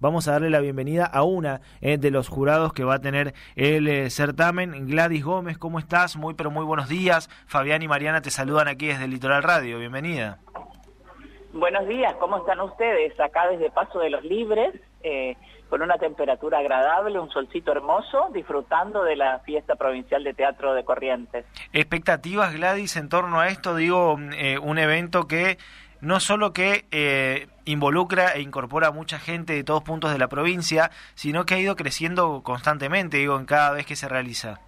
vamos a darle la bienvenida a una eh, de los jurados que va a tener el eh, certamen. Gladys Gómez, ¿cómo estás? Muy, pero muy buenos días. Fabián y Mariana te saludan aquí desde Litoral Radio. Bienvenida. Buenos días, ¿cómo están ustedes? Acá desde Paso de los Libres, eh, con una temperatura agradable, un solcito hermoso, disfrutando de la fiesta provincial de teatro de Corrientes. ¿Expectativas, Gladys, en torno a esto? Digo, eh, un evento que no solo que eh, involucra e incorpora a mucha gente de todos puntos de la provincia, sino que ha ido creciendo constantemente, digo, en cada vez que se realiza.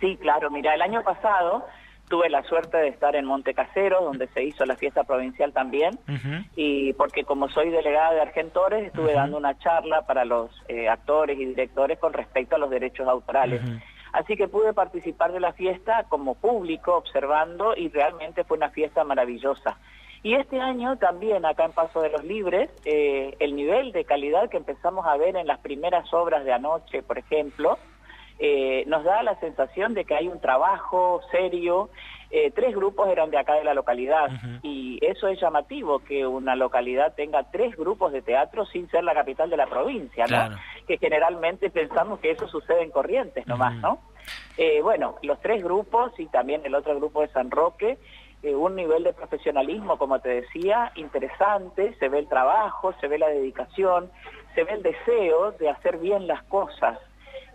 Sí, claro, mira, el año pasado tuve la suerte de estar en Montecasero, donde se hizo la fiesta provincial también, y porque como soy delegada de Argentores, estuve dando una charla para los eh, actores y directores con respecto a los derechos autorales. Así que pude participar de la fiesta como público, observando, y realmente fue una fiesta maravillosa. Y este año también, acá en Paso de los Libres, eh, el nivel de calidad que empezamos a ver en las primeras obras de anoche, por ejemplo, eh, nos da la sensación de que hay un trabajo serio. Eh, tres grupos eran de acá de la localidad y eso es llamativo, que una localidad tenga tres grupos de teatro sin ser la capital de la provincia, ¿no? Que generalmente pensamos que eso sucede en Corrientes nomás, ¿no? Eh, bueno, los tres grupos y también el otro grupo de San Roque, un nivel de profesionalismo, como te decía, interesante, se ve el trabajo, se ve la dedicación, se ve el deseo de hacer bien las cosas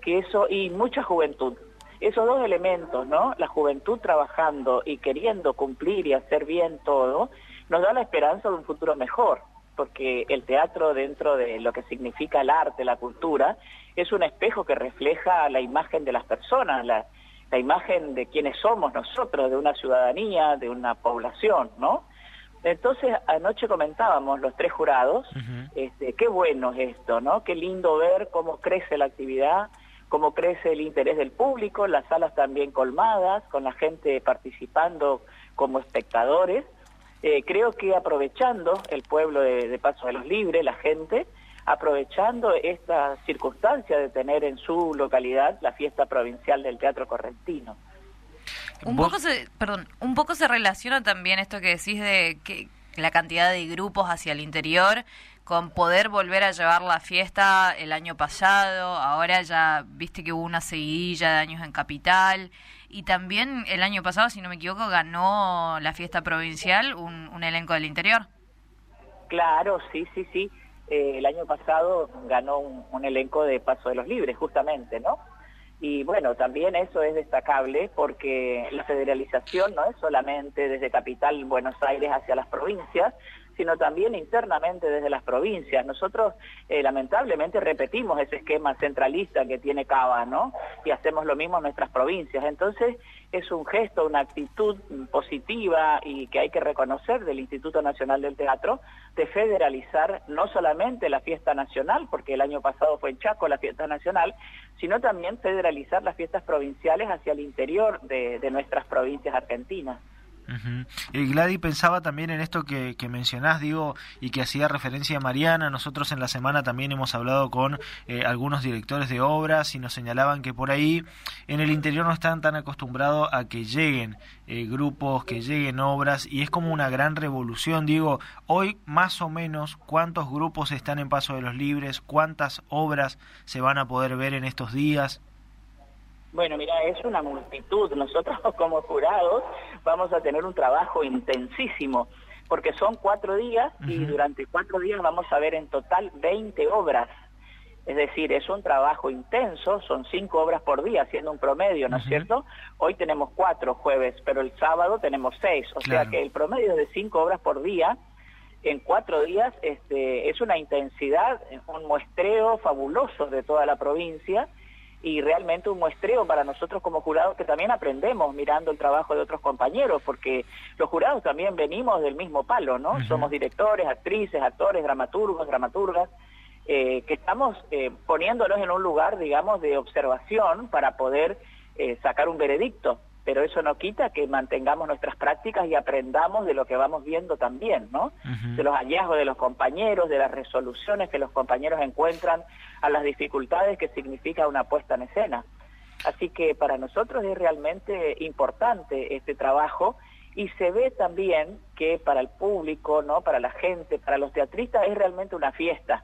que eso, y mucha juventud. Esos dos elementos, ¿no? La juventud trabajando y queriendo cumplir y hacer bien todo, nos da la esperanza de un futuro mejor, porque el teatro dentro de lo que significa el arte, la cultura, es un espejo que refleja la imagen de las personas, la, la imagen de quienes somos nosotros, de una ciudadanía, de una población, ¿no? Entonces, anoche comentábamos los tres jurados, este, qué bueno es esto, ¿no? Qué lindo ver cómo crece la actividad, cómo crece el interés del público, las salas también colmadas, con la gente participando como espectadores. Eh, creo que aprovechando el pueblo de, Paso de los Libres, la gente, aprovechando esta circunstancia de tener en su localidad la fiesta provincial del Teatro Correntino. Un poco se, perdón, un poco se relaciona también esto que decís de que la cantidad de grupos hacia el interior con poder volver a llevar la fiesta el año pasado, ahora ya viste que hubo una seguidilla de años en Capital y también el año pasado, si no me equivoco, ganó la fiesta provincial un, elenco del interior. Claro, sí, sí, sí. Eh, el año pasado ganó un, un, elenco de Paso de los Libres, justamente, ¿no? Y bueno, también eso es destacable porque la federalización no es solamente desde Capital Buenos Aires hacia las provincias, sino también internamente desde las provincias. Nosotros eh, lamentablemente repetimos ese esquema centralista que tiene Cava, ¿no? Y hacemos lo mismo en nuestras provincias. Entonces es un gesto, una actitud positiva y que hay que reconocer del Instituto Nacional del Teatro de federalizar no solamente la fiesta nacional, porque el año pasado fue en Chaco la fiesta nacional, sino también federalizar las fiestas provinciales hacia el interior de nuestras provincias argentinas. Y Gladys pensaba también en esto que, que, mencionás, digo, y que hacía referencia a Mariana. Nosotros en la semana también hemos hablado con eh, algunos directores de obras y nos señalaban que por ahí en el interior no están tan acostumbrados a que lleguen eh, grupos, que lleguen obras, y es como una gran revolución. Digo, hoy más o menos cuántos grupos están en Paso de los Libres, cuántas obras se van a poder ver en estos días. Bueno, mira, es una multitud. Nosotros como jurados vamos a tener un trabajo intensísimo, porque son cuatro días y durante cuatro días vamos a ver en total 20 obras. Es decir, es un trabajo intenso, son cinco obras por día, haciendo un promedio, ¿no es cierto? Hoy tenemos cuatro jueves, pero el sábado tenemos seis, o sea que el promedio de cinco obras por día en cuatro días este, es una intensidad, un muestreo fabuloso de toda la provincia y realmente un muestreo para nosotros como jurados que también aprendemos mirando el trabajo de otros compañeros, porque los jurados también venimos del mismo palo, ¿no? Somos directores, actrices, actores, dramaturgos, dramaturgas, eh, que estamos eh, poniéndonos en un lugar, digamos, de observación para poder eh, sacar un veredicto pero eso no quita que mantengamos nuestras prácticas y aprendamos de lo que vamos viendo también, ¿no? De los hallazgos de los compañeros, de las resoluciones que los compañeros encuentran a las dificultades que significa una puesta en escena. Así que para nosotros es realmente importante este trabajo y se ve también que para el público, ¿no? Para la gente, para los teatristas es realmente una fiesta.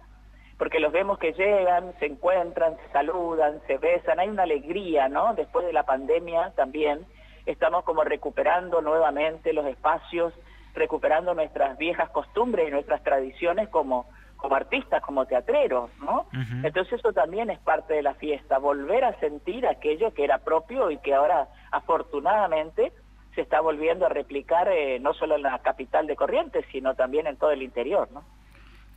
Porque los vemos que llegan, se encuentran, se saludan, se besan, hay una alegría, ¿no? Después de la pandemia también estamos como recuperando nuevamente los espacios, recuperando nuestras viejas costumbres y nuestras tradiciones como como artistas, como teatreros, ¿no? Entonces eso también es parte de la fiesta, volver a sentir aquello que era propio y que ahora afortunadamente se está volviendo a replicar eh, no solo en la capital de Corrientes, sino también en todo el interior, ¿no?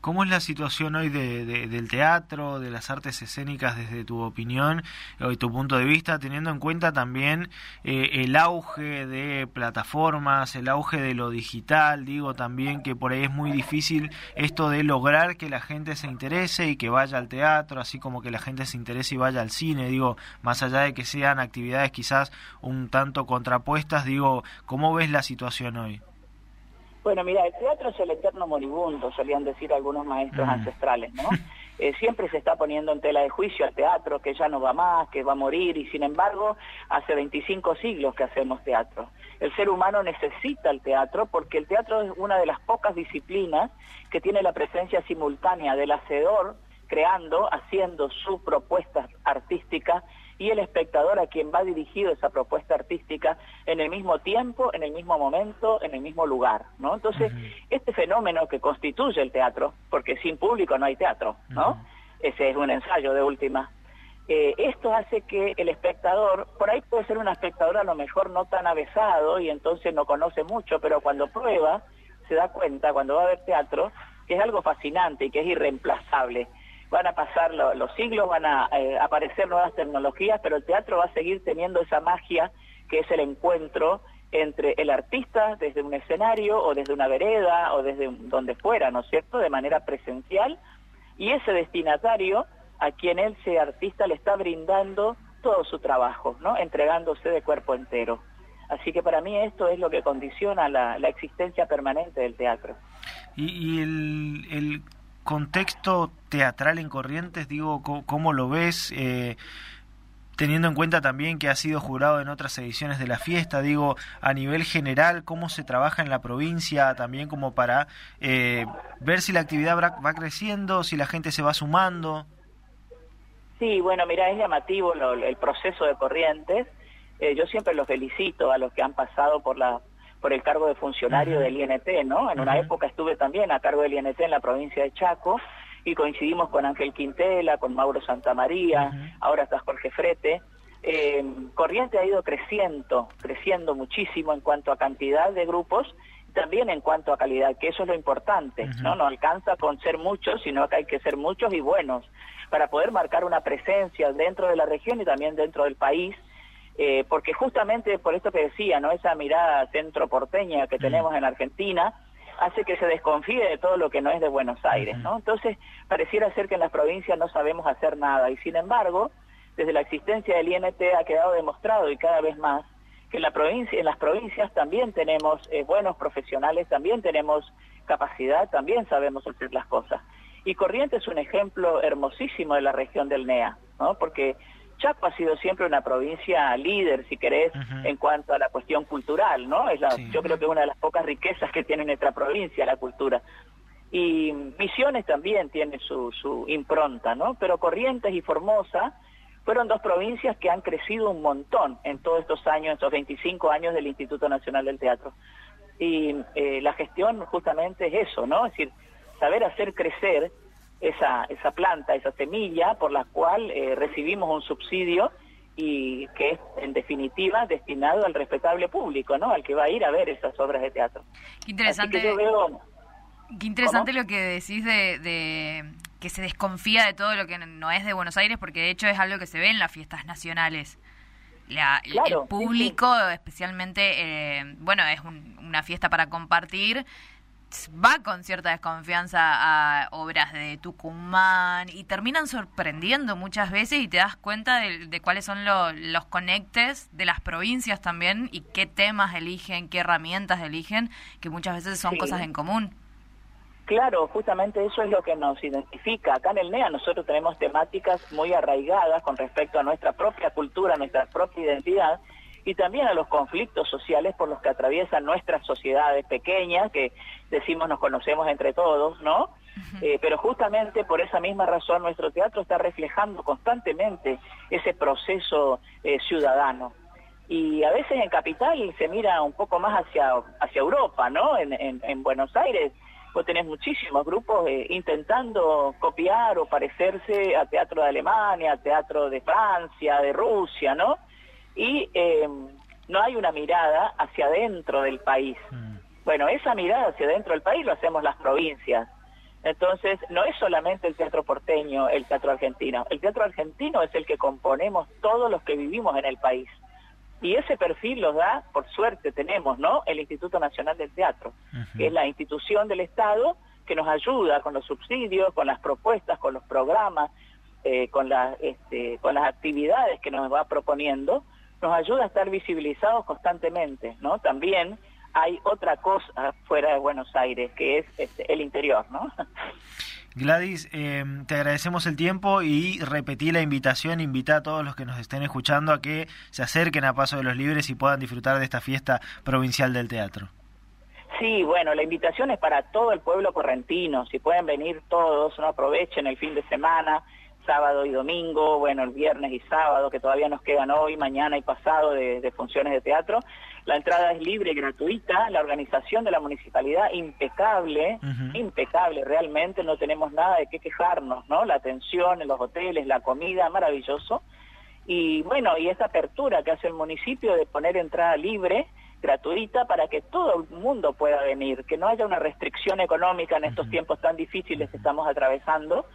¿Cómo es la situación hoy de, del teatro, de las artes escénicas desde tu opinión y tu punto de vista, teniendo en cuenta también eh, el auge de plataformas, el auge de lo digital? Digo también que por ahí es muy difícil esto de lograr que la gente se interese y que vaya al teatro, así como que la gente se interese y vaya al cine. Digo, más allá de que sean actividades quizás un tanto contrapuestas, digo, ¿cómo ves la situación hoy? Bueno, mira, el teatro es el eterno moribundo, solían decir algunos maestros mm. ancestrales, ¿no? Eh, siempre se está poniendo en tela de juicio al teatro, que ya no va más, que va a morir, y sin embargo, hace 25 siglos que hacemos teatro. El ser humano necesita el teatro porque el teatro es una de las pocas disciplinas que tiene la presencia simultánea del hacedor creando, haciendo su propuesta artística y el espectador a quien va dirigido esa propuesta artística en el mismo tiempo, en el mismo momento, en el mismo lugar, ¿no? Entonces, este fenómeno que constituye el teatro, porque sin público no hay teatro, ¿no? Ese es un ensayo de última. Eh, esto hace que el espectador, por ahí puede ser un espectador a lo mejor no tan avesado y entonces no conoce mucho, pero cuando prueba, se da cuenta, cuando va a ver teatro, que es algo fascinante y que es irreemplazable van a pasar los siglos, van a eh, aparecer nuevas tecnologías, pero el teatro va a seguir teniendo esa magia que es el encuentro entre el artista desde un escenario o desde una vereda o desde donde fuera, ¿no es cierto?, de manera presencial, y ese destinatario a quien ese artista le está brindando todo su trabajo, ¿no?, entregándose de cuerpo entero. Así que para mí esto es lo que condiciona la, existencia permanente del teatro. Y, el contexto teatral en Corrientes, digo, ¿cómo, lo ves? Eh, teniendo en cuenta también que ha sido jurado en otras ediciones de la fiesta, digo, a nivel general, cómo se trabaja en la provincia, también como para eh, ver si la actividad va creciendo, si la gente se va sumando. Sí, bueno, mira, es llamativo el proceso de Corrientes. Eh, yo siempre los felicito a los que han pasado por la por el cargo de funcionario del INT, ¿no? En una época estuve también a cargo del INT en la provincia de Chaco y coincidimos con Ángel Quintela, con Mauro Santamaría, ahora está Jorge Frete. Eh, Corriente ha ido creciendo, creciendo muchísimo en cuanto a cantidad de grupos también en cuanto a calidad, que eso es lo importante, ¿no? No alcanza con ser muchos, sino que hay que ser muchos y buenos para poder marcar una presencia dentro de la región y también dentro del país eh, porque justamente por esto que decía, ¿no? Esa mirada centro porteña que tenemos en Argentina hace que se desconfíe de todo lo que no es de Buenos Aires, ¿no? Entonces, pareciera ser que en las provincias no sabemos hacer nada y sin embargo, desde la existencia del INT ha quedado demostrado y cada vez más que en, la provincia, en las provincias también tenemos eh, buenos profesionales, también tenemos capacidad, también sabemos hacer las cosas. Y Corrientes es un ejemplo hermosísimo de la región del NEA, ¿no? Porque Chaco ha sido siempre una provincia líder, si querés, en cuanto a la cuestión cultural, ¿no? Es la, Yo creo que es una de las pocas riquezas que tiene nuestra provincia, la cultura. Y Misiones también tiene su, su impronta, ¿no? Pero Corrientes y Formosa fueron dos provincias que han crecido un montón en todos estos años, estos 25 años del Instituto Nacional del Teatro. Y eh, la gestión justamente es eso, ¿no? Es decir, saber hacer crecer esa, esa planta, esa semilla por la cual eh, recibimos un subsidio y que es en definitiva destinado al respetable público, ¿no? Al que va a ir a ver esas obras de teatro. Qué interesante. Qué interesante lo que decís de, de, que se desconfía de todo lo que no es de Buenos Aires, porque de hecho es algo que se ve en las fiestas nacionales. La, el público, especialmente, eh, bueno, es una fiesta para compartir, va con cierta desconfianza a obras de Tucumán y terminan sorprendiendo muchas veces y te das cuenta de, cuáles son los conectes de las provincias también y qué temas eligen, qué herramientas eligen, que muchas veces son cosas en común. Claro, justamente eso es lo que nos identifica. Acá en el NEA nosotros tenemos temáticas muy arraigadas con respecto a nuestra propia cultura, nuestra propia identidad y también a los conflictos sociales por los que atraviesan nuestras sociedades pequeñas, que decimos nos conocemos entre todos, ¿no? Eh, pero justamente por esa misma razón nuestro teatro está reflejando constantemente ese proceso eh, ciudadano. Y a veces en Capital se mira un poco más hacia, hacia Europa, ¿no? En, en, Buenos Aires vos tenés muchísimos grupos eh, intentando copiar o parecerse a teatro de Alemania, a teatro de Francia, de Rusia, ¿no? Y no hay una mirada hacia adentro del país. Mm. Bueno, esa mirada hacia adentro del país lo hacemos las provincias. Entonces, no es solamente el teatro porteño, el teatro argentino. El teatro argentino es el que componemos todos los que vivimos en el país. Y ese perfil los da, por suerte tenemos, ¿no? El Instituto Nacional del Teatro, que es la institución del Estado que nos ayuda con los subsidios, con las propuestas, con los programas, eh, con, las, este, con las actividades que nos va proponiendo, nos ayuda a estar visibilizados constantemente, ¿no? También hay otra cosa fuera de Buenos Aires, que es este, el interior, ¿no? Gladys, eh, te agradecemos el tiempo y repetí la invitación, invita a todos los que nos estén escuchando a que se acerquen a Paso de los Libres y puedan disfrutar de esta fiesta provincial del teatro. Sí, bueno, la invitación es para todo el pueblo correntino, si pueden venir todos, no aprovechen el fin de semana, sábado y domingo, bueno, el viernes y sábado, que todavía nos quedan hoy, mañana y pasado de, funciones de teatro. La entrada es libre y gratuita, la organización de la municipalidad impecable, impecable realmente, no tenemos nada de qué quejarnos, ¿no? La atención en los hoteles, la comida, maravilloso. Y bueno, y esa apertura que hace el municipio de poner entrada libre, gratuita, para que todo el mundo pueda venir, que no haya una restricción económica en estos tiempos tan difíciles que estamos atravesando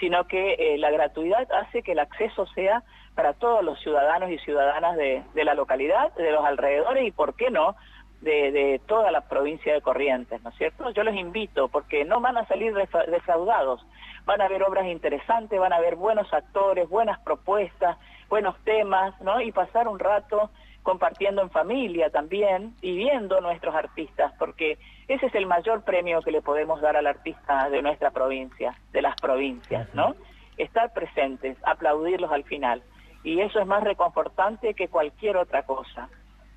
sino que eh, la gratuidad hace que el acceso sea para todos los ciudadanos y ciudadanas de, la localidad, de los alrededores y, ¿por qué no?, de, toda la provincia de Corrientes, ¿no es cierto? Yo les invito porque no van a salir defraudados, van a haber obras interesantes, van a haber buenos actores, buenas propuestas, buenos temas, ¿no? Y pasar un rato compartiendo en familia también y viendo nuestros artistas, porque ese es el mayor premio que le podemos dar al artista de nuestra provincia, de las provincias, ¿no? Estar presentes, aplaudirlos al final. Y eso es más reconfortante que cualquier otra cosa.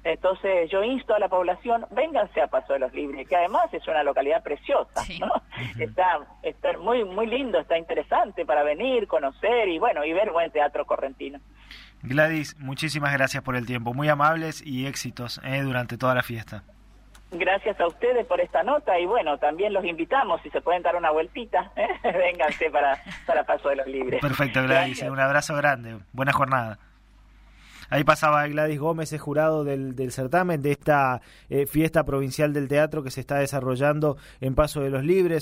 Entonces yo insto a la población, vénganse a Paso de los Libres, que además es una localidad preciosa, ¿no? Está, está muy, muy lindo, está interesante para venir, conocer y bueno, y ver buen teatro correntino. Gladys, muchísimas gracias por el tiempo, muy amables y éxitos eh, durante toda la fiesta. Gracias a ustedes por esta nota y bueno, también los invitamos, si se pueden dar una vueltita, ¿eh? vénganse para, para Paso de los Libres. Perfecto, Gladys, un abrazo grande, buena jornada. Ahí pasaba Gladys Gómez, es jurado del, del certamen de esta eh, fiesta provincial del teatro que se está desarrollando en Paso de los Libres.